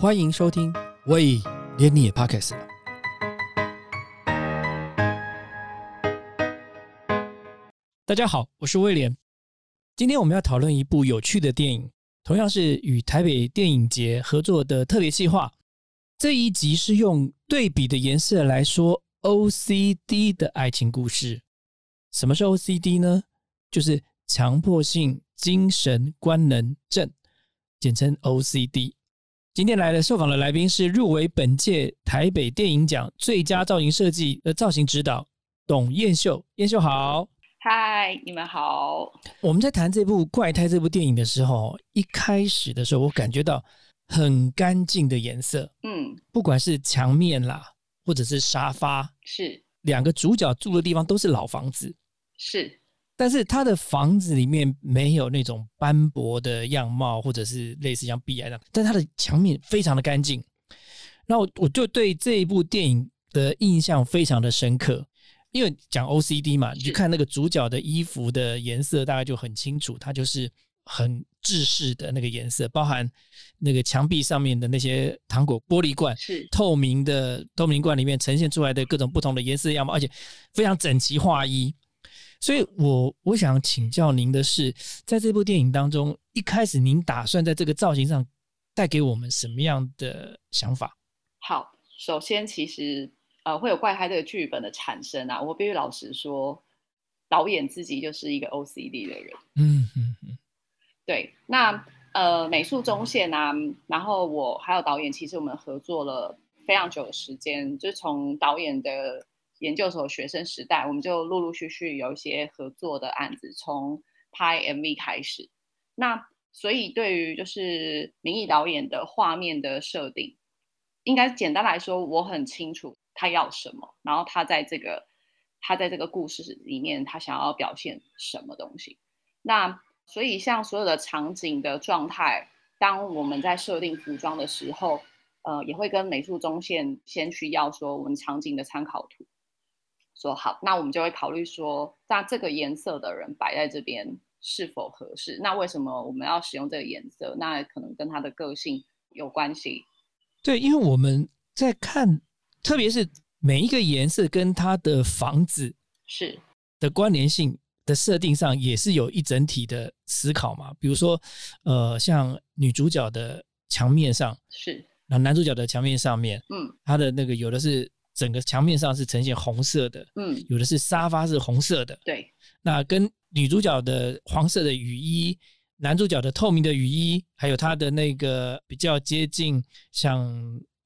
欢迎收听。喂，连你也 Podcast 了。大家好，我是威廉。今天我们要讨论一部有趣的电影，同样是与台北电影节合作的特别计划。这一集是用对比的颜色来说 OCD 的爱情故事。什么是 OCD 呢？就是强迫性精神官能症，简称 OCD。今天来的受访的来宾是入围本届台北电影奖最佳造型设计的造型指导董燕秀。燕秀好，嗨，你们好。我们在谈这部《怪胎》这部电影的时候，一开始的时候，我感觉到很干净的颜色，嗯，不管是墙面啦，或者是沙发，是两个主角住的地方都是老房子，是，但是他的房子里面没有那种斑驳的样貌，或者是类似像壁癌那样，但他的墙面非常的干净。然后我就对这一部电影的印象非常的深刻，因为讲 OCD 嘛，你就看那个主角的衣服的颜色，大概就很清楚，它就是很制式的那个颜色，包含那个墙壁上面的那些糖果玻璃罐，是透明的透明罐里面呈现出来的各种不同的颜色样貌，而且非常整齐划一。所以我我想请教您的是，在这部电影当中，一开始您打算在这个造型上带给我们什么样的想法？好。首先，其实呃，会有怪胎这个剧本的产生啊，我必须老实说，导演自己就是一个 OCD 的人。嗯嗯嗯，对，那呃，美术中线啊，然后我还有导演，其实我们合作了非常久的时间，就是从导演的研究所学生时代，我们就陆陆续续有一些合作的案子，从拍 MV 开始。那所以对于就是明义导演的画面的设定，应该简单来说，我很清楚他要什么，然后他在这个他在这个故事里面，他想要表现什么东西。那所以像所有的场景的状态，当我们在设定服装的时候，呃，也会跟美术中线先去要说我们场景的参考图，说好，那我们就会考虑说，那这个颜色的人摆在这边是否合适？那为什么我们要使用这个颜色？那可能跟他的个性有关系。对，因为我们在看，特别是每一个颜色跟它的房子是的关联性的设定上，也是有一整体的思考嘛。比如说，呃，像女主角的墙面上，是，然后男主角的墙面上面，嗯他的那个有的是整个墙面上是呈现红色的，嗯，有的是沙发是红色的，对，那跟女主角的黄色的雨衣，男主角的透明的雨衣，还有他的那个比较接近像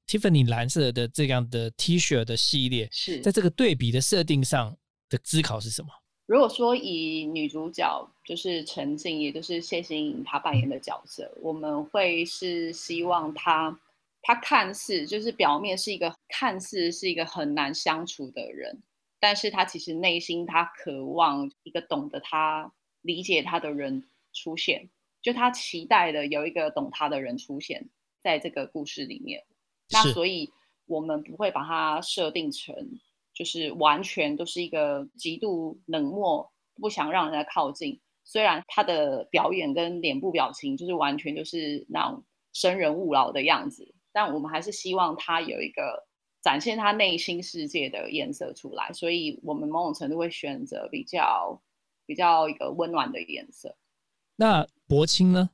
Tiffany 蓝色的这样的 T 恤的系列，是在这个对比的设定上的思考是什么？如果说以女主角就是陈静，也就是谢欣颖她扮演的角色，我们会是希望她，她看似就是表面是一个看似是一个很难相处的人，但是他其实内心他渴望一个懂得他、理解他的人出现，就他期待的有一个懂他的人出现在这个故事里面。那所以我们不会把它设定成。就是完全都是一个极度冷漠、不想让人家靠近。虽然他的表演跟脸部表情就是完全就是那种生人勿扰的样子，但我们还是希望他有一个展现他内心世界的颜色出来。所以我们某种程度会选择比较比较一个温暖的颜色。那薄青呢？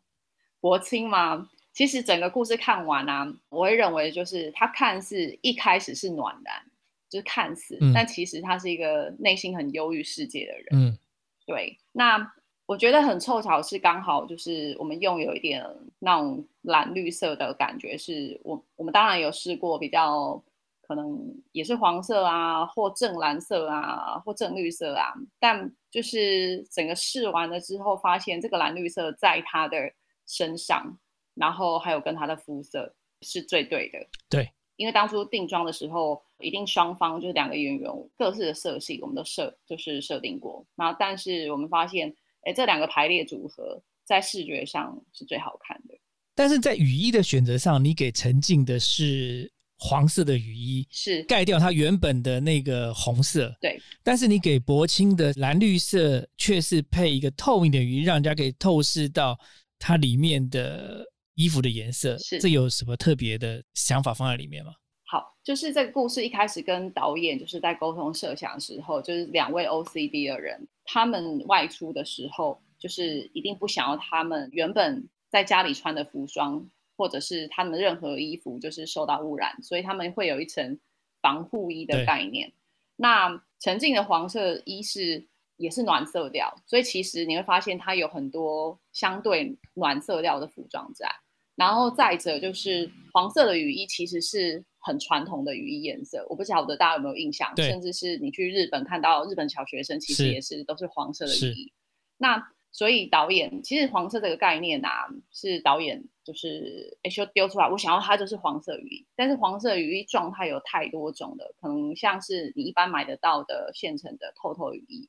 薄青吗？其实整个故事看完啊，我会认为就是他看似一开始是暖男。就是看似，但其实他是一个内心很忧郁世界的人。嗯，对。那我觉得很凑巧是刚好就是我们用有一点那种蓝绿色的感觉，是我我们当然有试过比较可能也是黄色啊，或正蓝色啊，或正绿色啊，但就是整个试完了之后，发现这个蓝绿色在他的身上，然后还有跟他的肤色是最对的。对。因为当初定妆的时候，一定双方就是两个演员各自的色系，我们都设就是设定过。然后但是我们发现，哎，这两个排列组合在视觉上是最好看的。但是在雨衣的选择上，你给陈静的是黄色的雨衣，是盖掉它原本的那个红色。对，但是你给柏青的蓝绿色却是配一个透明的雨衣，让人家可以透视到它里面的衣服的颜色，是这有什么特别的想法放在里面吗？好，就是这个故事一开始跟导演就是在沟通设想的时候，就是两位 OCD 的人，他们外出的时候，就是一定不想要他们原本在家里穿的服装，或者是他们任何衣服就是受到污染，所以他们会有一层防护衣的概念。那沉浸的黄色衣是也是暖色调，所以其实你会发现它有很多相对暖色调的服装在。然后再者就是黄色的雨衣，其实是很传统的雨衣颜色，我不晓得大家有没有印象，甚至是你去日本看到日本小学生，其实也是都是黄色的是雨衣。那所以导演其实黄色这个概念啊，是导演就是哎就丢出来，我想要它就是黄色雨衣，但是黄色雨衣状态有太多种的，可能像是你一般买得到的现成的透透雨衣，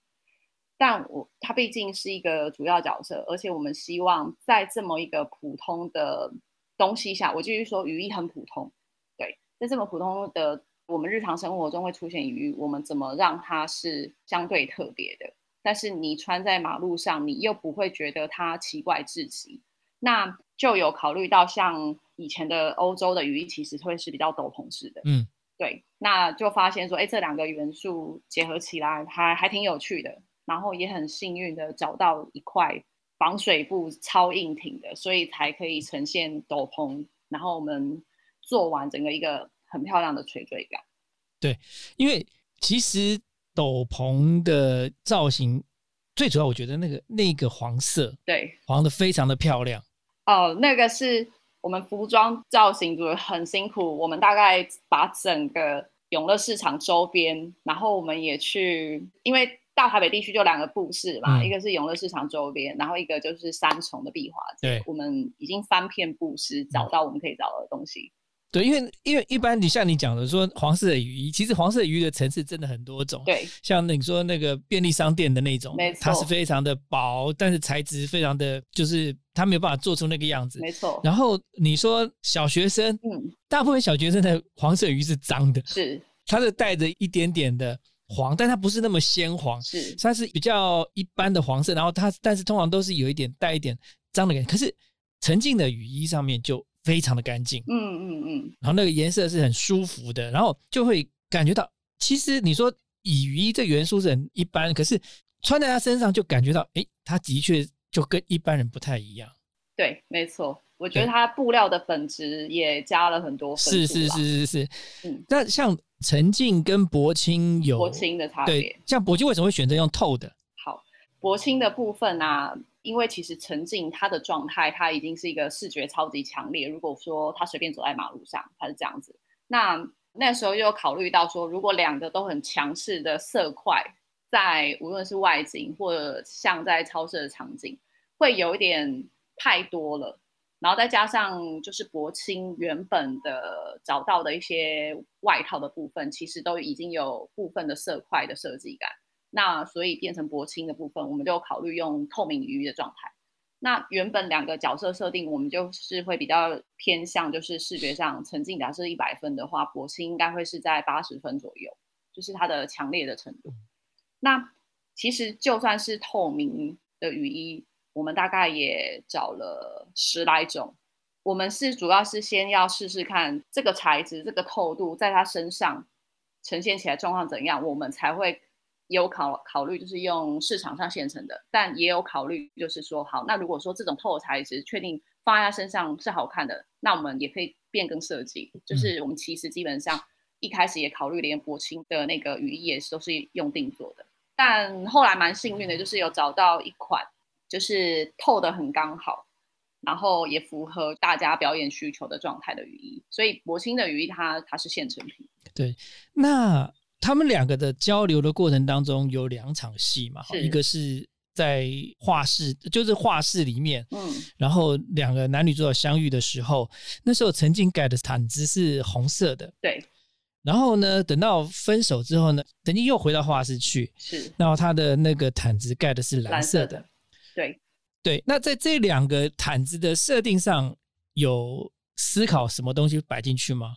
但我它毕竟是一个主要角色，而且我们希望在这么一个普通的东西下，我继续说雨衣很普通，对，在这么普通的我们日常生活中会出现雨衣，我们怎么让它是相对特别的？但是你穿在马路上，你又不会觉得它奇怪至极。那就有考虑到像以前的欧洲的雨衣，其实会是比较斗篷式的，嗯，对。那就发现说，哎，这两个元素结合起来还还挺有趣的。然后也很幸运的找到一块防水布超硬挺的，所以才可以呈现斗篷。然后我们做完整个一个很漂亮的垂坠感。对因为其实斗篷的造型最主要，我觉得那个那个黄色对，黄的非常的漂亮，哦，那个是我们服装造型组很辛苦，我们大概把整个永乐市场周边，然后我们也去，因为大台北地区就两个布市嘛，嗯一个是永乐市场周边，然后一个就是三重的壁画街对，我们已经翻遍布市，找到我们可以找的东西。对，因为因为一般你像你讲的说黄色的雨衣，其实黄色雨衣的层次真的很多种，对，像你说那个便利商店的那种没，它是非常的薄，但是材质非常的，就是它没有办法做出那个样子。没错，然后你说小学生，嗯，大部分小学生的黄色雨衣是脏的，是它是带着一点点的黄，但它不是那么鲜黄，是，它是比较一般的黄色，然后它但是通常都是有一点带一点脏的感觉。可是沉浸的雨衣上面就非常的干净，嗯嗯嗯，然后那个颜色是很舒服的，然后就会感觉到，其实你说雨衣这元素是很一般，可是穿在他身上就感觉到，诶，他的确就跟一般人不太一样。对，没错。我觉得它布料的粉质也加了很多分是是是是是，嗯那像沉静跟薄青有薄青的差别对。，像薄青为什么会选择用透的？好，薄青的部分啊，因为其实陈静她的状态，她已经是一个视觉超级强烈。如果说他随便走在马路上，她是这样子，那那时候就有考虑到说，如果两个都很强势的色块，在无论是外景或者像在超市的场景，会有一点太多了。然后再加上就是柏青原本的找到的一些外套的部分，其实都已经有部分的色块的设计感。那所以变成薄青的部分，我们就考虑用透明鱼的状态。那原本两个角色设定，我们就是会比较偏向，就是视觉上沉浸，假设一百分的话，薄青应该会是在八十分左右，就是它的强烈的程度。那其实就算是透明的雨衣，我们大概也找了十来种。我们是主要是先要试试看这个材质、这个透度在它身上呈现起来状况怎样，我们才会有考考虑，就是用市场上现成的，但也有考虑，就是说，好，那如果说这种透的材质确定放在它身上是好看的，那我们也可以变更设计。就是我们其实基本上一开始也考虑连柏青的那个雨衣也是都是用定做的，但后来蛮幸运的，就是有找到一款就是透的很刚好。然后也符合大家表演需求的状态的雨衣，所以柏青的雨衣它它是现成品，对那他们两个的交流的过程当中有两场戏嘛，一个是在画室，就是画室里面，嗯，然后两个男女主角相遇的时候，那时候曾经盖的毯子是红色的，对，然后呢，等到分手之后呢，曾经又回到画室去，是。然后他的那个毯子盖的是蓝蓝色的，色的，对，对。那在这两个毯子的设定上，有思考什么东西摆进去吗？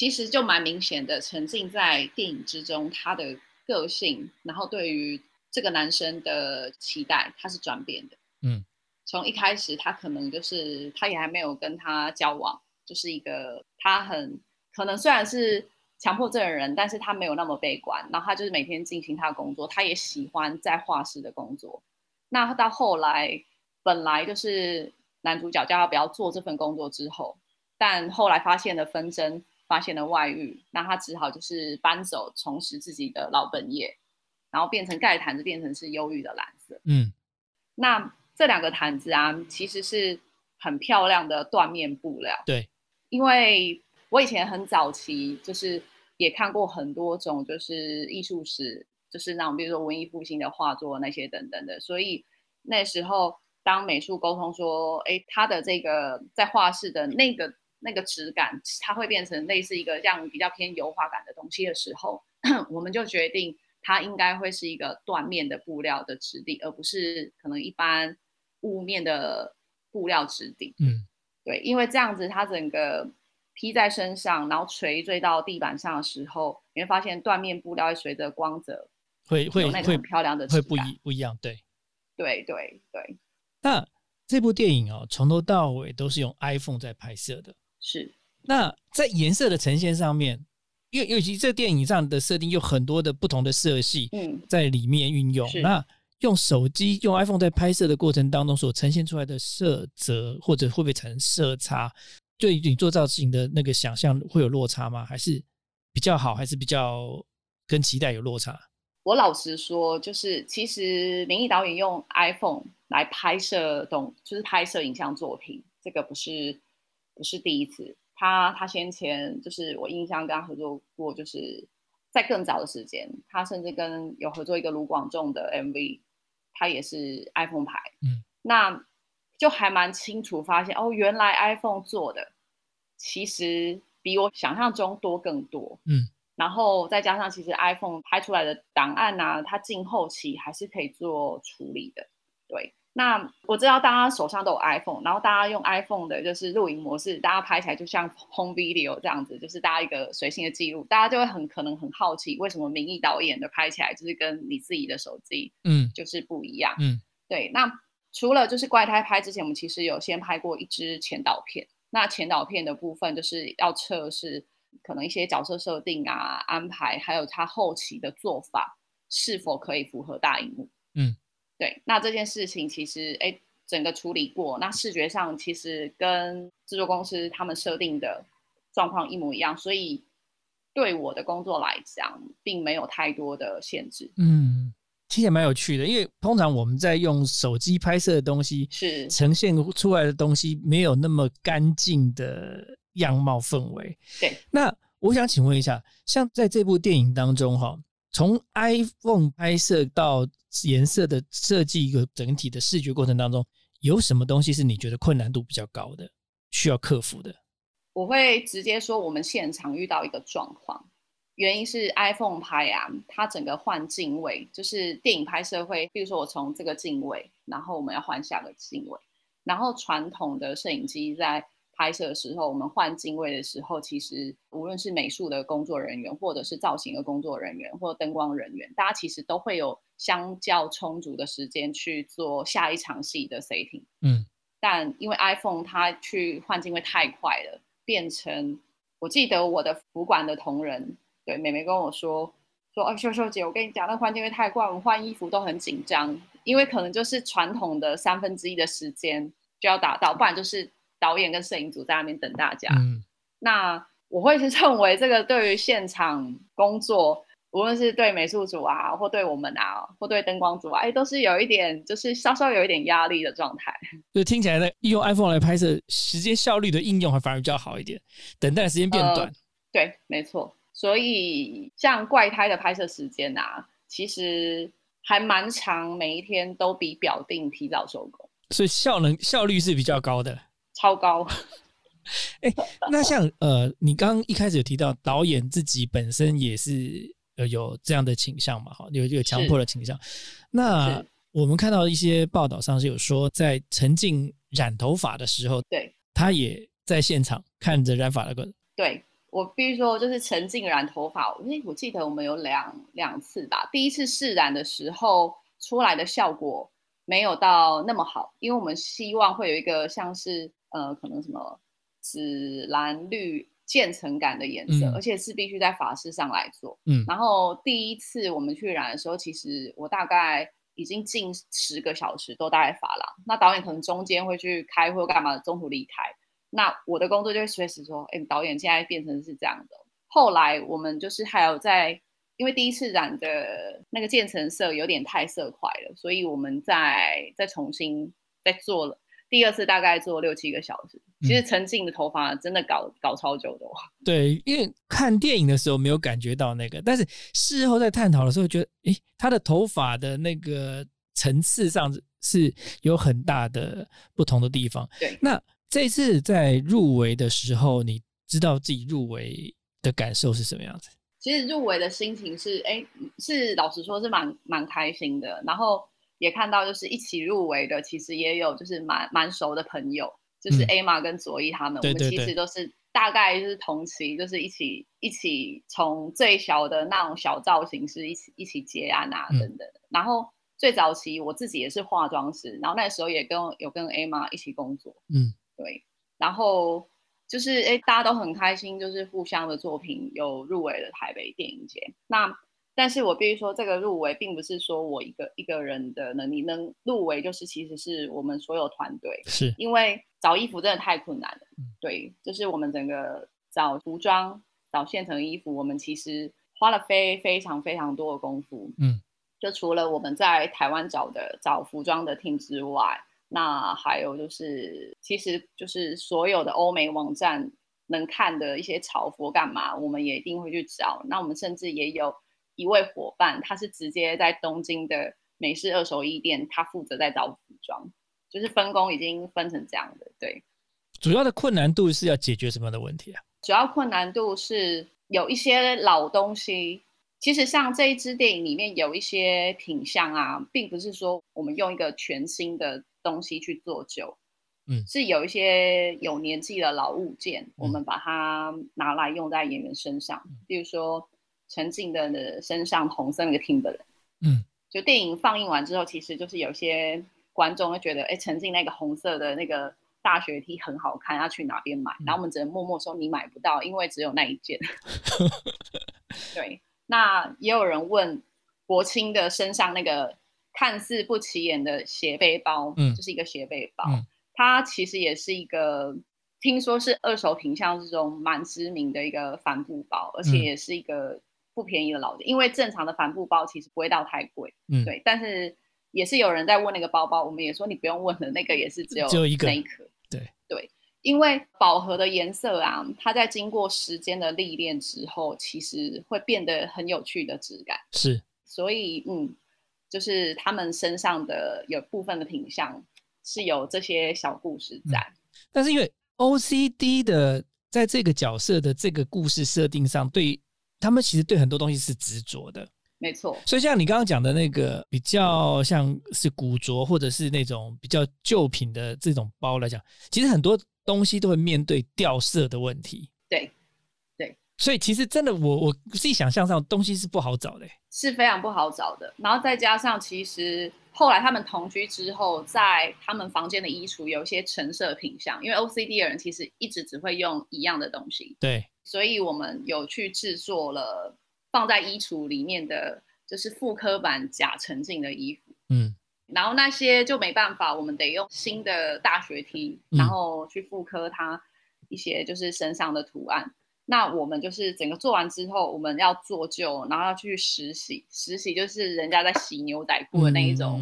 其实就蛮明显的，沉浸在电影之中，他的个性，然后对于这个男生的期待，他是转变的。嗯，从一开始他可能就是他也还没有跟他交往，就是一个他很可能虽然是强迫症的人，但是他没有那么悲观，然后他就是每天进行他的工作，他也喜欢在画室的工作。那到后来，本来就是男主角叫他不要做这份工作之后，但后来发现了纷争，发现了外遇，那他只好就是搬走，重拾自己的老本业，然后变成盖毯子，变成是忧郁的蓝色。嗯，那这两个毯子啊，其实是很漂亮的缎面布料。对，因为我以前很早期就是也看过很多种，就是艺术史。就是那种，比如说文艺复兴的画作那些等等的，所以那时候当美术沟通说，哎，他的这个在画室的那个那个质感，它会变成类似一个这样比较偏油画感的东西的时候，我们就决定它应该会是一个缎面的布料的质地，而不是可能一般雾面的布料质地。嗯，对，因为这样子它整个披在身上，然后垂坠到地板上的时候，你会发现缎面布料会随着光泽。会会会漂亮的，会不一不一样，对，对对对。那这部电影哦，从头到尾都是用 iPhone 在拍摄的，是。那在颜色的呈现上面，因为尤其这电影上的设定有很多的不同的色系，嗯，在里面运用。那用手机用 iPhone 在拍摄的过程当中所呈现出来的色泽，或者会不会产生色差？对你做造型的那个想象会有落差吗？还是比较好？还是比较跟期待有落差？我老实说，就是其实明义导演用 iPhone 来拍摄动，就是拍摄影像作品，这个不是不是第一次。他他先前就是我印象跟他合作过，就是在更早的时间，他甚至跟有合作一个卢广仲的 MV，他也是 iPhone 牌。嗯，那就还蛮清楚发现哦，原来 iPhone 做的其实比我想象中多更多。嗯。然后再加上，其实 iPhone 拍出来的档案呐，它进后期还是可以做处理的。对，那我知道大家手上都有 iPhone，然后大家用 iPhone 的就是录影模式，大家拍起来就像 Home Video 这样子，就是大家一个随性的记录，大家就会很可能很好奇，为什么名义导演的拍起来就是跟你自己的手机，嗯，就是不一样。嗯，对。那除了就是怪胎拍之前，我们其实有先拍过一支前导片，那前导片的部分就是要测试。可能一些角色设定啊、安排，还有他后期的做法是否可以符合大荧幕？嗯，对。那这件事情其实，哎，整个处理过，那视觉上其实跟制作公司他们设定的状况一模一样，所以对我的工作来讲，并没有太多的限制。嗯，听起来蛮有趣的，因为通常我们在用手机拍摄的东西，是呈现出来的东西没有那么干净的。样貌氛围，对。那我想请问一下，像在这部电影当中，哈，从 iPhone 拍摄到颜色的设计一个整体的视觉过程当中，有什么东西是你觉得困难度比较高的，需要克服的？我会直接说，我们现场遇到一个状况，原因是 iPhone 拍啊，它整个换镜位，就是电影拍摄会，比如说我从这个镜位，然后我们要换下个镜位，然后传统的摄影机在。拍摄的时候，我们换镜位的时候，其实无论是美术的工作人员，或者是造型的工作人员，或灯光人员，大家其实都会有相较充足的时间去做下一场戏的 setting。嗯，但因为 iPhone 它去换镜位太快了，变成我记得我的服管的同仁，对美美跟我说说，哦，秀秀姐，我跟你讲，那换镜位太快，我们换衣服都很紧张，因为可能就是传统的三分之一的时间就要达到，不然就是。导演跟摄影组在那边等大家。嗯，那我会是认为这个对于现场工作，无论是对美术组啊，或对我们啊，或对灯光组啊，哎，都是有一点，就是稍稍有一点压力的状态。就听起来呢，用 iPhone 来拍摄，时间效率的应用还反而比较好一点，等待时间变短。对，没错。所以像怪胎的拍摄时间啊，其实还蛮长，每一天都比表定提早收工，所以效能效率是比较高的。超高，哎，那像呃，你刚刚一开始有提到导演自己本身也是呃有这样的倾向嘛？哈，有有强迫的倾向。那我们看到一些报道上是有说，在陈静染头发的时候，对，他也在现场看着染发那个。对我必须说，就是陈静染头发，因为我记得我们有两两次吧。第一次试染的时候出来的效果。没有到那么好，因为我们希望会有一个像是呃，可能什么紫蓝绿渐层感的颜色，嗯而且是必须在法式上来做。嗯然后第一次我们去染的时候，其实我大概已经近十个小时都待在法廊。那导演可能中间会去开会干嘛，中途离开。那我的工作就会随时说，哎，导演现在变成是这样的。后来我们就是还有在，因为第一次染的那个渐层色有点太色块了，所以我们再再重新再做了。第二次大概做六七个小时，其实沉浸的头发真的搞搞超久的哦。对，因为看电影的时候没有感觉到那个，但是事后在探讨的时候，觉得诶，他的头发的那个层次上是有很大的不同的地方。对那这次在入围的时候，你知道自己入围的感受是什么样子？其实入围的心情是，哎，是老实说是蛮蛮开心的。然后也看到就是一起入围的，其实也有就是蛮蛮熟的朋友，就是嗯 A 玛跟佐伊他们，我们其实都是大概就是同期，就是一起一起从最小的那种小造型师一起一起接案啊嗯等等的。然后最早期我自己也是化妆师，然后那时候也跟有跟 A 玛一起工作，嗯，对，然后就是哎，大家都很开心，就是互相的作品有入围了台北电影节。那但是我必须说，这个入围并不是说我一个一个人的能力能入围，就是其实是我们所有团队，是因为找衣服真的太困难了。嗯对，就是我们整个找服装、找现成衣服，我们其实花了非非常非常多的功夫。嗯，就除了我们在台湾找的找服装的 team 之外，那还有就是，其实就是所有的欧美网站能看的一些潮服干嘛，我们也一定会去找。那我们甚至也有一位伙伴，他是直接在东京的美式二手衣店，他负责在找服装，就是分工已经分成这样的。对，主要的困难度是要解决什么样的问题啊？主要困难度是有一些老东西。其实像这一支电影里面有一些品相啊，并不是说我们用一个全新的东西去做旧，嗯是有一些有年纪的老物件，嗯我们把它拿来用在演员身上，比如说陈静的身上红色那个 Timberland，嗯，就电影放映完之后，其实就是有些观众会觉得，哎，陈静那个红色的那个大学 T 很好看，要去哪边买？然后我们只能默默说你买不到，因为只有那一件。对，那也有人问国清的身上那个看似不起眼的斜背包，嗯就是一个斜背包，嗯它其实也是一个。听说是二手品相之中蛮知名的一个帆布包，而且嗯也是一个不便宜的老店，因为正常的帆布包其实不会到太贵，嗯，对，但是也是有人在问那个包包，我们也说你不用问了，那个也是只有只有一个那一颗。对对，因为饱和的颜色啊，它在经过时间的历练之后，其实会变得很有趣的质感。是所以，嗯，就是他们身上的有部分的品相是有这些小故事在。但是因为 OCD 的在这个角色的这个故事设定上，对他们其实对很多东西是执着的。没错，所以像你刚刚讲的那个比较像是古着或者是那种比较旧品的这种包来讲，其实很多东西都会面对掉色的问题。对，所以其实真的我我自己想象上东西是不好找的欸。是非常不好找的。然后再加上，其实后来他们同居之后，在他们房间的衣橱有一些陈设品相，因为 OCD 的人其实一直只会用一样的东西，对，所以我们有去制作了放在衣橱里面的，就是复刻版假沉浸的衣服。嗯然后那些就没办法，我们得用新的大学 T，嗯然后去复刻它一些就是身上的图案。那我们就是整个做完之后，我们要做旧，然后要去实习。实习就是人家在洗牛仔裤的那一种、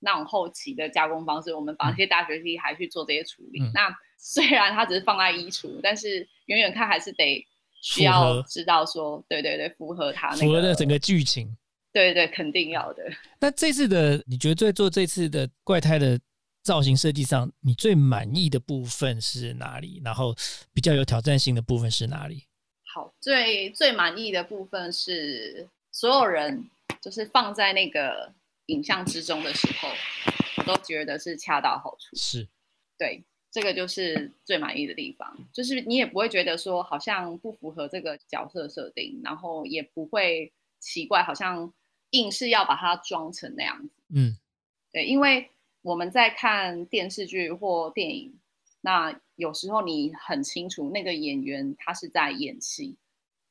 那种后期的加工方式。我们把那些大学 T 还去做这些处理。嗯那虽然它只是放在衣橱，但是远远看还是得需要知道说，对对对，符合它那个符合的整个剧情。对对，肯定要的。那这次的你觉得在做这次的怪胎的造型设计上，你最满意的部分是哪里？然后比较有挑战性的部分是哪里？好，最最满意的部分是所有人就是放在那个影像之中的时候，我都觉得是恰到好处。是对，这个就是最满意的地方，就是你也不会觉得说好像不符合这个角色设定，然后也不会奇怪，好像硬是要把它装成那样子。嗯对，因为我们在看电视剧或电影，那有时候你很清楚那个演员他是在演戏，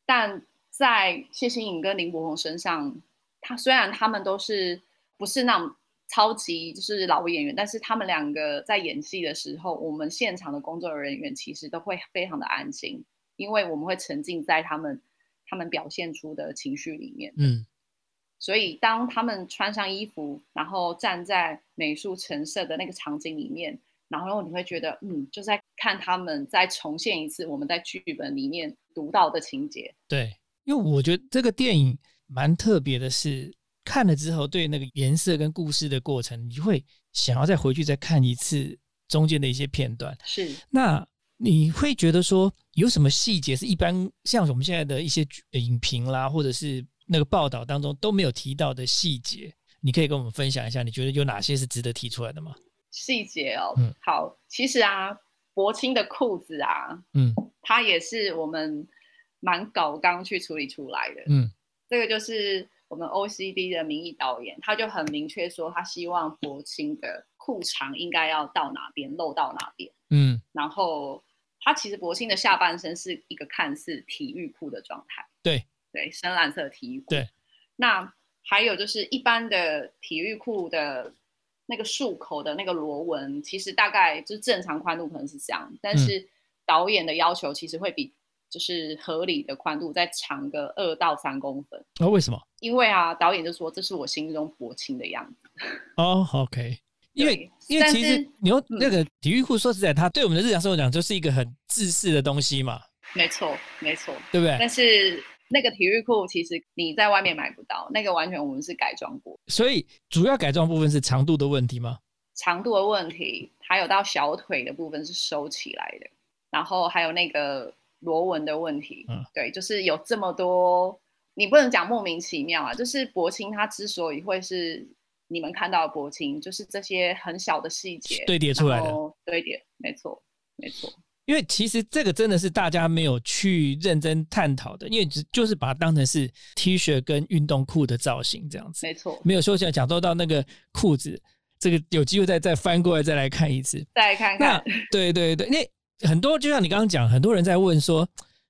但在谢欣颖跟林柏宏身上，他虽然他们都是不是那种超级就是老演员，但是他们两个在演戏的时候，我们现场的工作人员其实都会非常的安静，因为我们会沉浸在他们他们表现出的情绪里面。嗯，所以当他们穿上衣服，然后站在美术陈设的那个场景里面，然后你会觉得，嗯，就在看他们再重现一次我们在剧本里面读到的情节。对，因为我觉得这个电影蛮特别的是，看了之后对那个颜色跟故事的过程，你会想要再回去再看一次中间的一些片段。是，那你会觉得说有什么细节是一般像我们现在的一些影评啦，或者是那个报道当中都没有提到的细节？你可以跟我们分享一下，你觉得有哪些是值得提出来的吗？细节哦，嗯好，其实啊，柏青的裤子啊，嗯它也是我们蛮搞刚去处理出来的。嗯这个就是我们 OCD 的名义导演，他就很明确说，他希望柏青的裤长应该要到哪边露到哪边。嗯，然后他其实柏青的下半身是一个看似体育裤的状态，对对，深蓝色的体育裤。对，那还有就是一般的体育裤的那个束口的那个螺纹，其实大概就是正常宽度可能是这样，但是导演的要求其实会比就是合理的宽度再长个二到三公分。哦，为什么？因为啊，导演就说这是我心中薄青的样子。哦，OK，因为因为其实你用嗯那个体育裤，说实在，它对我们的日常生活讲就是一个很自私的东西嘛，没错，没错。对不对？但是那个体育裤其实你在外面买不到，那个完全我们是改装过，所以主要改装部分是长度的问题吗？长度的问题，还有到小腿的部分是收起来的，然后还有那个螺纹的问题。嗯对，就是有这么多，你不能讲莫名其妙啊。就是柏青它之所以会是你们看到的柏青，就是这些很小的细节堆叠出来的然后堆叠，没错，没错。因为其实这个真的是大家没有去认真探讨的，因为只就是把它当成是 T 恤跟运动裤的造型这样子，没错，没有说想讲到到那个裤子，这个有机会再再翻过来再来看一次。再看那看，对对对，因为很多就像你刚刚讲，很多人在问说，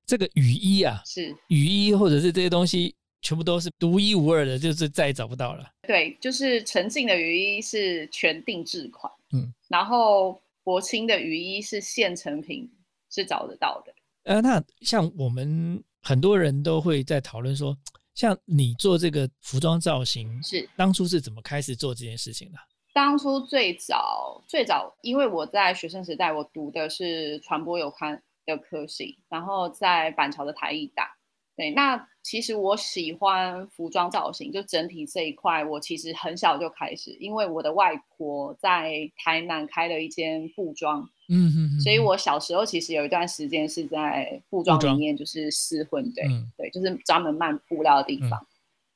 这个雨衣啊，是。雨衣或者是这些东西，全部都是独一无二的，就是再也找不到了。对，就是陈静的雨衣是全定制款，嗯，然后柏青的雨衣是现成品，是找得到的。呃，那像我们很多人都会在讨论说，像你做这个服装造型，是当初是怎么开始做这件事情的？当初最早最早，因为我在学生时代，我读的是传播有关的科系，然后在板桥的台艺大。对，那其实我喜欢服装造型，就整体这一块，我其实很小就开始，因为我的外婆在台南开了一间布庄，嗯哼哼所以我小时候其实有一段时间是在布庄里面就是试混，对、嗯对，就是专门卖布料的地方。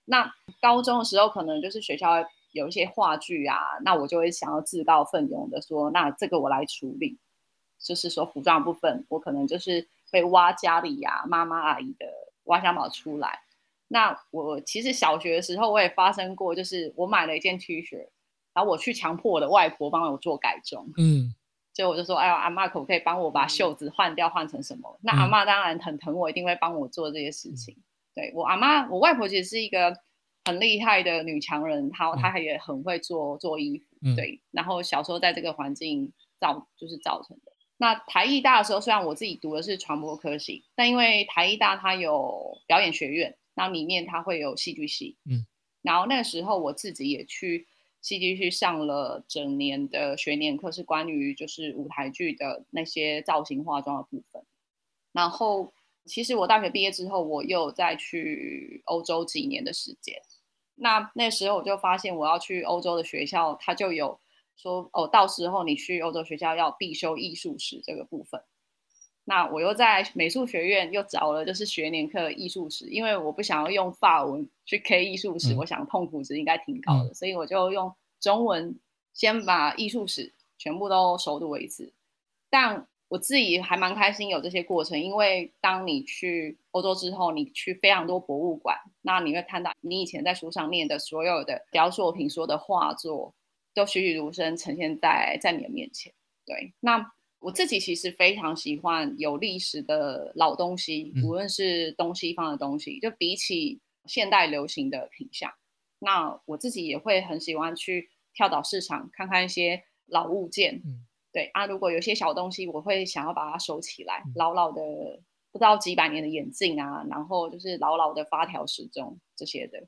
那高中的时候，可能就是学校有一些话剧啊，那我就会想要自告奋勇的说，那这个我来处理，就是说服装部分，我可能就是被挖家里呀、妈妈阿姨的挖小宝出来。那我其实小学的时候，我也发生过，就是我买了一件 T 恤，然后我去强迫我的外婆帮我做改装。嗯所以我就说，哎呀，阿妈可不可以帮我把袖子换掉，换成什么？那阿妈当然很疼我，一定会帮我做这些事情。对我阿妈，我外婆其实是一个很厉害的女强人，她她也很会做做衣服，嗯对。然后小时候在这个环境造就是造成的。那台艺大的时候，虽然我自己读的是传播科系，但因为台艺大它有表演学院，那里面它会有戏剧系，嗯。然后那个时候我自己也去戏剧系上了整年的学年课，是关于就是舞台剧的那些造型化妆的部分。然后其实我大学毕业之后，我又再去欧洲几年的时间。那那时候我就发现，我要去欧洲的学校，它就有说哦，到时候你去欧洲学校要必修艺术史这个部分。那我又在美术学院又找了就是学年课的艺术史，因为我不想要用法文去 K 艺术史，嗯我想痛苦值应该挺高的，所以我就用中文先把艺术史全部都熟读为止。但我自己还蛮开心有这些过程，因为当你去欧洲之后，你去非常多博物馆，那你会看到你以前在书上念的所有的雕塑品、所有的画作，都栩栩如生呈现在在你的面前。对，那我自己其实非常喜欢有历史的老东西，无论是东西方的东西，就比起现代流行的品相，那我自己也会很喜欢去跳蚤市场看看一些老物件。嗯，对啊，如果有些小东西，我会想要把它收起来，老老的不知道几百年的眼镜啊，然后就是老老的发条时钟这些的。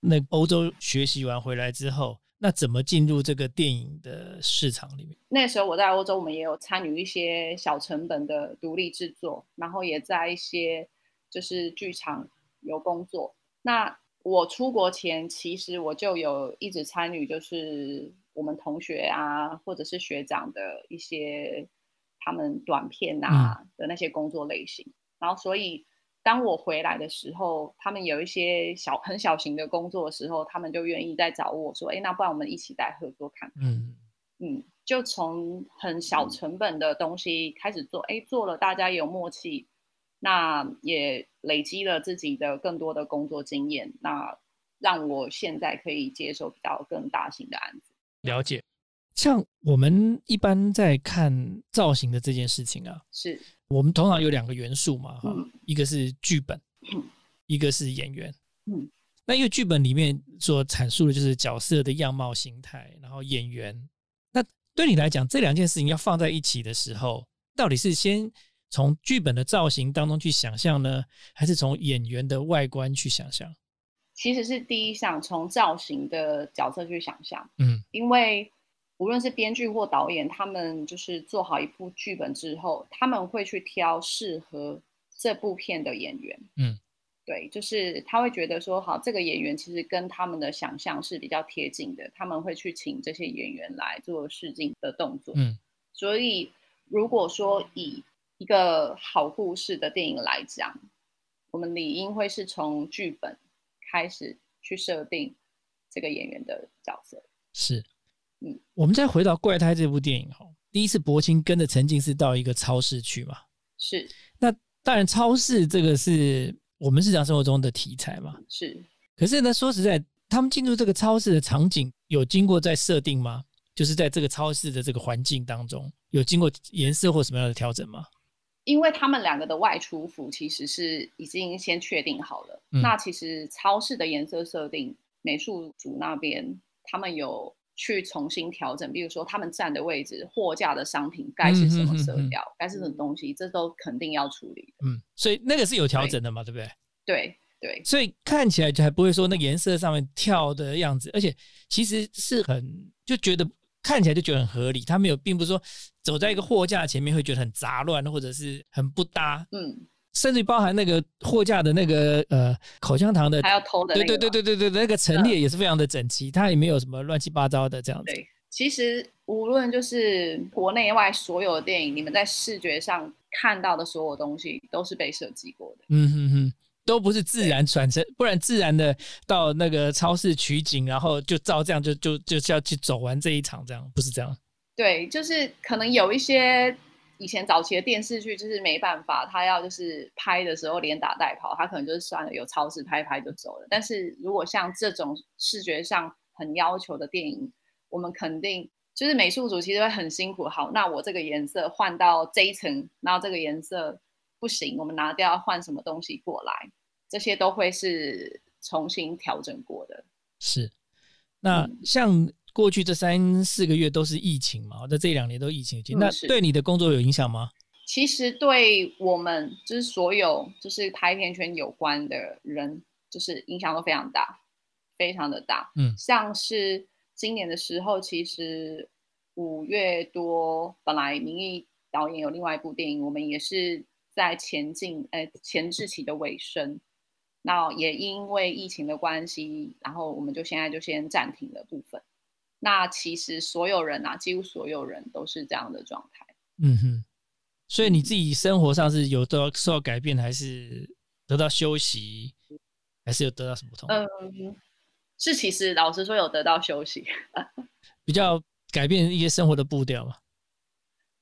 那欧洲学习完回来之后。那怎么进入这个电影的市场里面？那时候我在欧洲，我们也有参与一些小成本的独立制作，然后也在一些就是剧场有工作。那我出国前，其实我就有一直参与，就是我们同学啊，或者是学长的一些他们短片啊的那些工作类型，然后所以。当我回来的时候，他们有一些小很小型的工作的时候，他们就愿意再找我说：“哎，那不然我们一起来合作看。”嗯嗯，就从很小成本的东西开始做，哎，做了大家有默契，那也累积了自己的更多的工作经验，那让我现在可以接受比较更大型的案子。了解，像我们一般在看造型的这件事情啊，是。我们通常有两个元素嘛，哈，一个是剧本，一个是演员。嗯，那因为剧本里面所阐述的就是角色的样貌形态，然后演员。那对你来讲，这两件事情要放在一起的时候，到底是先从剧本的造型当中去想象呢，还是从演员的外观去想象？其实是第一项，从造型的角色去想象。嗯，因为。无论是编剧或导演，他们就是做好一部剧本之后，他们会去挑适合这部片的演员。嗯，对，就是他会觉得说，好，这个演员其实跟他们的想象是比较贴近的，他们会去请这些演员来做试镜的动作。嗯，所以如果说以一个好故事的电影来讲，我们理应会是从剧本开始去设定这个演员的角色。是。嗯，我们再回到《怪胎》这部电影哈，第一次柏青跟着陈静是到一个超市去嘛？是。那当然，超市这个是我们日常生活中的题材嘛？是。可是呢，说实在，他们进入这个超市的场景有经过在设定吗？就是在这个超市的这个环境当中，有经过颜色或什么样的调整吗？因为他们两个的外出服其实是已经先确定好了。那其实超市的颜色设定，美术组那边他们有。去重新调整，比如说他们站的位置、货架的商品该是什么色调，该是什么东西，这都肯定要处理。嗯，所以那个是有调整的嘛，对不对？对对，所以看起来就还不会说那颜色上面跳的样子，而且其实是很就觉得看起来就觉得很合理，他没有，并不是说走在一个货架前面会觉得很杂乱或者是很不搭。嗯。甚至包含那个货架的那个呃口香糖的，还要偷的，对对对对对对，那个陈列也是非常的整齐，它也没有什么乱七八糟的这样子。对，其实无论就是国内外所有的电影，你们在视觉上看到的所有东西都是被设计过的。嗯哼哼，都不是自然传承，不然自然的到那个超市取景，然后就照这样就就就是要去走完这一场，这样不是这样。对，就是可能有一些。以前早期的电视剧就是没办法，他要就是拍的时候连打带跑，他可能就是算了，有超市拍拍就走了。但是如果像这种视觉上很要求的电影，我们肯定就是美术组其实会很辛苦。好，那我这个颜色换到这一层，然后这个颜色不行，我们拿掉换什么东西过来，这些都会是重新调整过的。是，那像。过去这三四个月都是疫情嘛，那这两年都疫情，那对你的工作有影响吗？其实对我们就是所有就是拍片圈有关的人，就是影响都非常大，非常的大。嗯，像是今年的时候，其实五月多，本来明义导演有另外一部电影，我们也是在前进，呃，前置期的尾声。那也因为疫情的关系，然后我们就现在就先暂停了部分。那其实所有人啊，几乎所有人都是这样的状态。嗯哼，所以你自己生活上是有得到受到改变，还是得到休息，还是有得到什么不同？嗯，是其实老实说有得到休息，比较改变一些生活的步调嘛。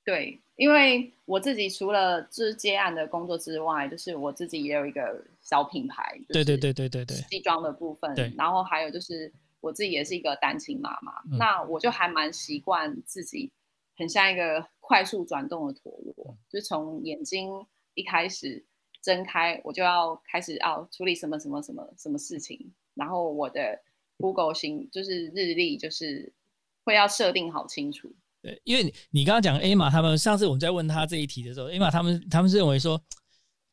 对，因为我自己除了就是接案的工作之外，就是我自己也有一个小品牌。对对对对对对，西装的部分。对，然后还有就是。我自己也是一个单亲妈妈，嗯。那我就还蛮习惯自己很像一个快速转动的陀螺，就是从眼睛一开始睁开，我就要开始要处理什么什么什么什么事情，然后我的 Google 行就是日历就是会要设定好清楚，对，因为你你刚刚讲 A 玛他们上次我们在问他这一题的时候，A 玛他们他们是认为说，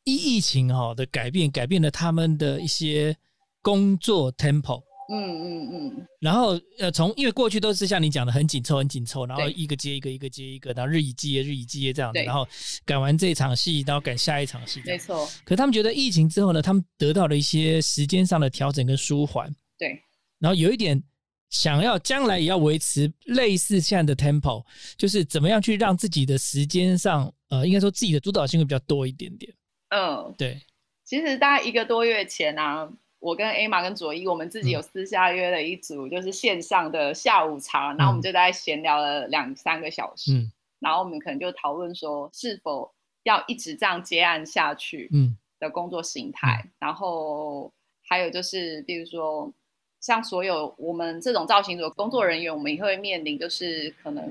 疫疫情哈、的改变改变了他们的一些工作 tempo，嗯嗯嗯，然后呃从因为过去都是像你讲的很紧凑很紧凑，然后一个接一个一个接一个，然后日以继夜日以继夜这样子，然后赶完这一场戏，然后赶下一场戏。没错，可他们觉得疫情之后呢，他们得到了一些时间上的调整跟舒缓，对，然后有一点想要将来也要维持类似现在的 tempo，就是怎么样去让自己的时间上，呃，应该说自己的主导性会比较多一点点。嗯，对，其实大概一个多月前啊，我跟 A 玛跟左一，我们自己有私下约了一组，就是线上的下午茶，然后我们就大概闲聊了两三个小时，嗯然后我们可能就讨论说，是否要一直这样接案下去嗯的工作形态，然后还有就是，比如说。像所有我们这种造型组的工作人员，我们也会面临就是可能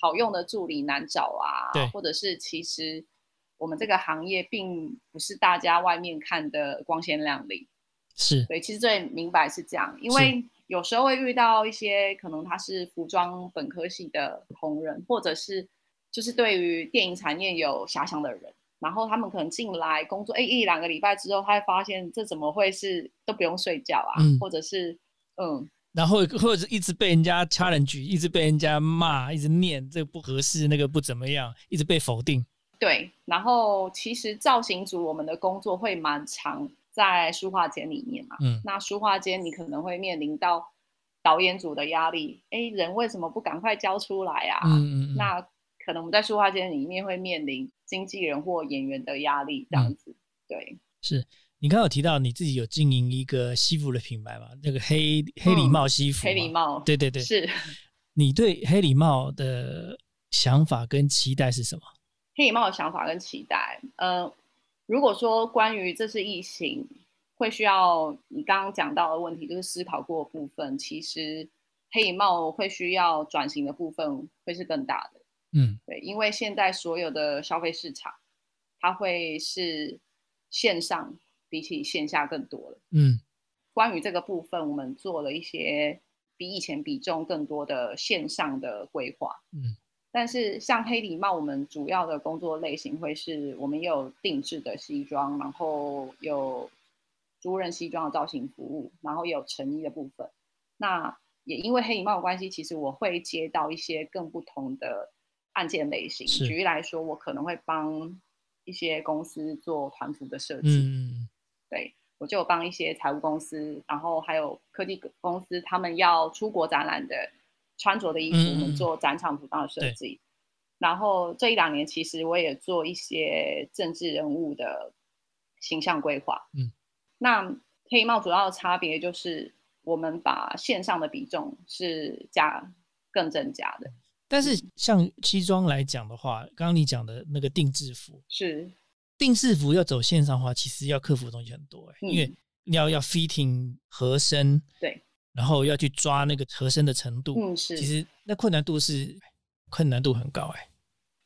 好用的助理难找啊对，或者是其实我们这个行业并不是大家外面看的光鲜亮丽。是，对，其实最明白是这样，因为有时候会遇到一些可能他是服装本科系的同仁，或者是就是对于电影产业有遐想的人，然后他们可能进来工作，哎，一两个礼拜之后，他会发现这怎么会是都不用睡觉啊，嗯或者是嗯，然后或者是一直被人家 challenge，一直被人家骂，一直念这个不合适，那个不怎么样，一直被否定。对。然后其实造型组我们的工作会蛮长在书画间里面嘛，嗯那书画间你可能会面临到导演组的压力，哎，人为什么不赶快交出来啊？嗯嗯嗯，那可能我们在书画间里面会面临经纪人或演员的压力，这样子。对，是你刚刚有提到你自己有经营一个西服的品牌嘛？那个黑黑礼帽西服嘛、黑礼帽，对对对，是 你对黑礼帽的想法跟期待是什么？黑礼帽的想法跟期待。呃，如果说关于这次疫情会需要你刚刚讲到的问题，就是思考过的部分，其实黑礼帽会需要转型的部分会是更大的。嗯对，因为现在所有的消费市场，它会是线上比起线下更多了。嗯关于这个部分，我们做了一些比以前比重更多的线上的规划。嗯但是像黑礼帽，我们主要的工作类型会是我们也有定制的西装，然后有租赁西装的造型服务，然后也有成衣的部分。那也因为黑礼帽的关系，其实我会接到一些更不同的案件类型。举例来说，我可能会帮一些公司做团服的设计，嗯对我就有帮一些财务公司，然后还有科技公司，他们要出国展览的穿着的衣服，我们做展场服装的设计。然后这一两年，其实我也做一些政治人物的形象规划。嗯，那黑帽主要的差别就是，我们把线上的比重是加更增加的，但是像西装来讲的话，刚刚你讲的那个定制服，是。定制服要走线上化，其实要克服的东西很多、欸，嗯。因为你要要 fitting 合身，对，然后要去抓那个合身的程度，嗯是。其实那困难度是困难度很高、欸，哎，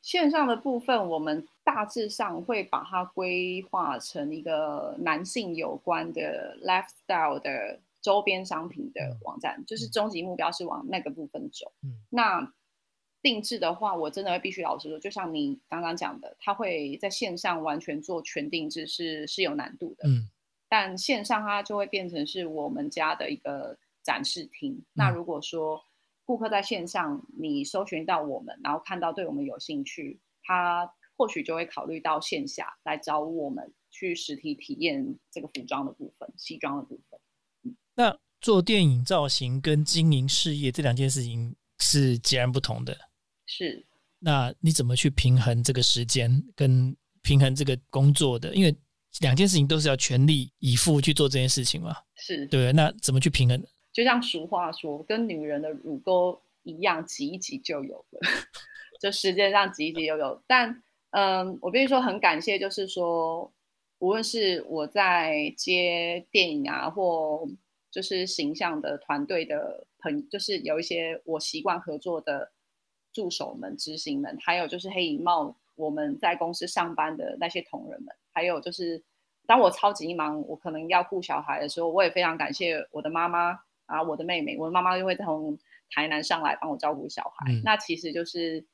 线上的部分，我们大致上会把它规划成一个男性有关的 lifestyle 的周边商品的网站，就是终极目标是往那个部分走。嗯那定制的话，我真的会必须老实说，就像你刚刚讲的，它会在线上完全做全定制是是有难度的。嗯但线上它就会变成是我们家的一个展示厅。那嗯如果说顾客在线上你搜寻到我们，然后看到对我们有兴趣，他或许就会考虑到线下来找我们去实体体验这个服装的部分、西装的部分。那做电影造型跟经营事业这两件事情是截然不同的。是那你怎么去平衡这个时间跟平衡这个工作的？因为两件事情都是要全力以赴去做这件事情嘛，是，对不对？那怎么去平衡？就像俗话说，跟女人的乳沟一样，挤一挤就有了，就时间上挤一挤就有。但嗯，我必须说很感谢，就是说，无论是我在接电影啊，或就是形象的团队的朋，就是有一些我习惯合作的助手们、执行们，还有就是黑影帽我们在公司上班的那些同仁们，还有就是当我超级忙，我可能要顾小孩的时候，我也非常感谢我的妈妈啊，我的妹妹，我的妈妈又会从台南上来帮我照顾小孩。那其实就是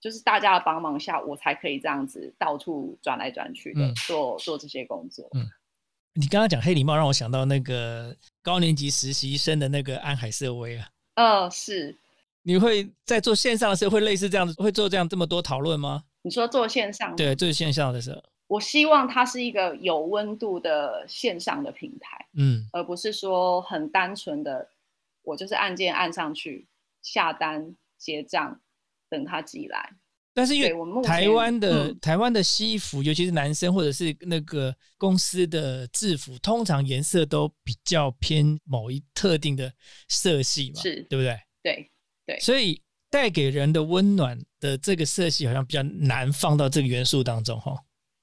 就是大家的帮忙下，我才可以这样子到处转来转去的做做这些工作。嗯。你刚刚讲黑礼帽，让我想到那个高年级实习生的那个安海瑟薇啊。呃，是。你会在做线上的时候会类似这样子，会做这样这么多讨论吗？你说做线上？对，做线上的时候。我希望它是一个有温度的线上的平台，嗯，而不是说很单纯的，我就是按键按上去下单结账，等它寄来。但是因为台湾的台湾的西服，尤其是男生或者是那个公司的制服，通常颜色都比较偏某一特定的色系嘛，是对不对？对对，所以带给人的温暖的这个色系，好像比较难放到这个元素当中哈。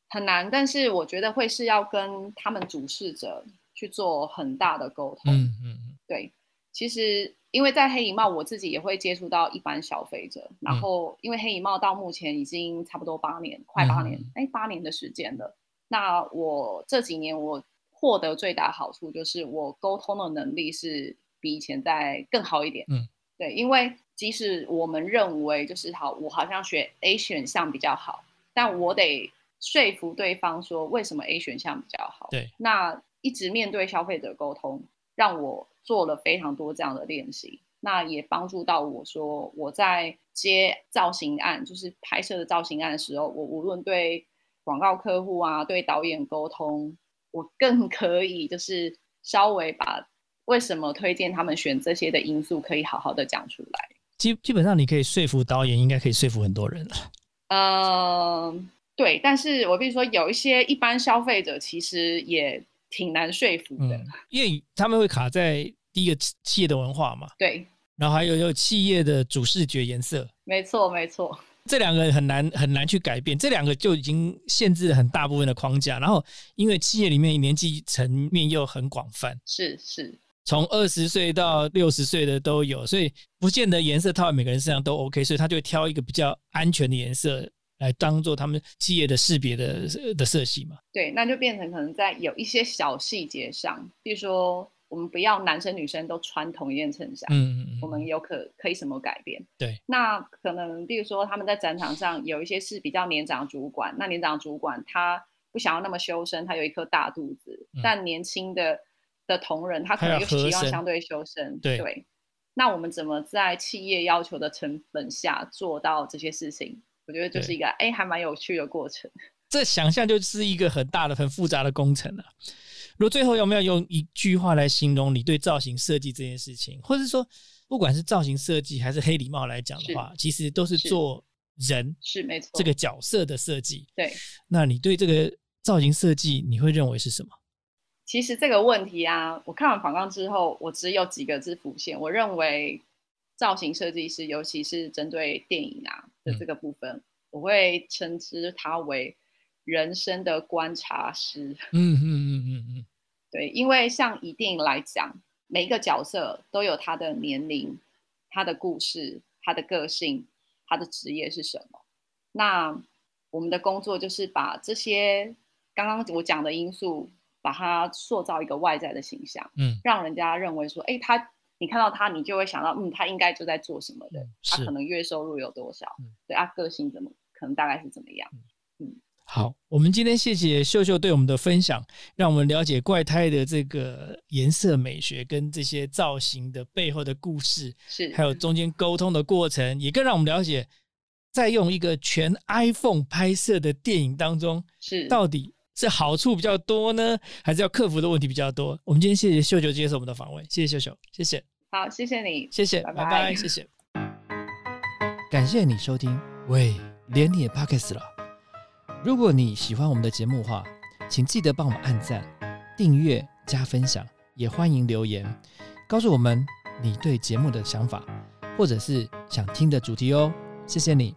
很难，但是我觉得会是要跟他们主事者去做很大的沟通。嗯嗯嗯，对，其实。因为在黑影帽，我自己也会接触到一般消费者。然后，因为黑影帽到目前已经差不多八年，快八年，哎，八年的时间了。那我这几年我获得最大好处就是我沟通的能力是比以前在更好一点。嗯，对，因为即使我们认为就是好，我好像选 A 选项比较好，但我得说服对方说为什么 A 选项比较好。对，那一直面对消费者沟通，让我。做了非常多这样的练习，那也帮助到我说我在接造型案，就是拍摄的造型案的时候，我无论对广告客户啊，对导演沟通，我更可以就是稍微把为什么推荐他们选这些的因素，可以好好的讲出来。基基本上你可以说服导演，应该可以说服很多人了。嗯，对，但是我必须说，有一些一般消费者其实也挺难说服的，因为他们会卡在。第一个企业的文化嘛，对，然后还有有企业的主视觉颜色，没错没错，这两个很难很难去改变，这两个就已经限制了很大部分的框架。然后因为企业里面年纪层面又很广泛，是是，从二十岁到六十岁的都有，所以不见得颜色套在每个人身上都 OK，所以他就会挑一个比较安全的颜色来当做他们企业的识别的的色系嘛。对，那就变成可能在有一些小细节上，比如说。我们不要男生女生都穿同一件衬衫，嗯嗯我们有可可以什么改变？对，那可能比如说他们在展场上有一些是比较年长主管，那年长主管他不想要那么修身，他有一颗大肚子，但年轻的的同仁他可能又希望相对修身，对。那我们怎么在企业要求的成本下做到这些事情？我觉得就是一个哎，还蛮有趣的过程。这想象就是一个很大的、很复杂的工程了。如果最后有没有用一句话来形容你对造型设计这件事情，或者说不管是造型设计还是黑礼帽来讲的话，其实都是做人是没错这个角色的设计。对，那你对这个造型设计你会认为是什么？其实这个问题啊，我看完访纲之后，我只有几个字浮现。我认为造型设计师，尤其是针对电影啊的这个部分，我会称之他为。人生的观察师，嗯嗯嗯嗯嗯，对，因为像以电影来讲，每一个角色都有他的年龄、他的故事、他的个性、他的职业是什么。那我们的工作就是把这些刚刚我讲的因素，把它塑造一个外在的形象，嗯，让人家认为说，哎，他你看到他，你就会想到，嗯，他应该就在做什么的，他可能月收入有多少，对啊，个性怎么可能大概是怎么样，嗯。好，我们今天谢谢秀秀对我们的分享，让我们了解怪胎的这个颜色美学跟这些造型的背后的故事，是还有中间沟通的过程，也更让我们了解，在用一个全 iPhone 拍摄的电影当中，是到底是好处比较多呢，还是要克服的问题比较多？我们今天谢谢秀秀接受我们的访问，谢谢秀秀，谢谢。好，谢谢你，谢谢，拜拜，谢谢。感谢你收听，喂，连你也 Pockets 了。如果你喜欢我们的节目的话，请记得帮我们按赞、订阅、加分享，也欢迎留言告诉我们你对节目的想法，或者是想听的主题哦。谢谢你。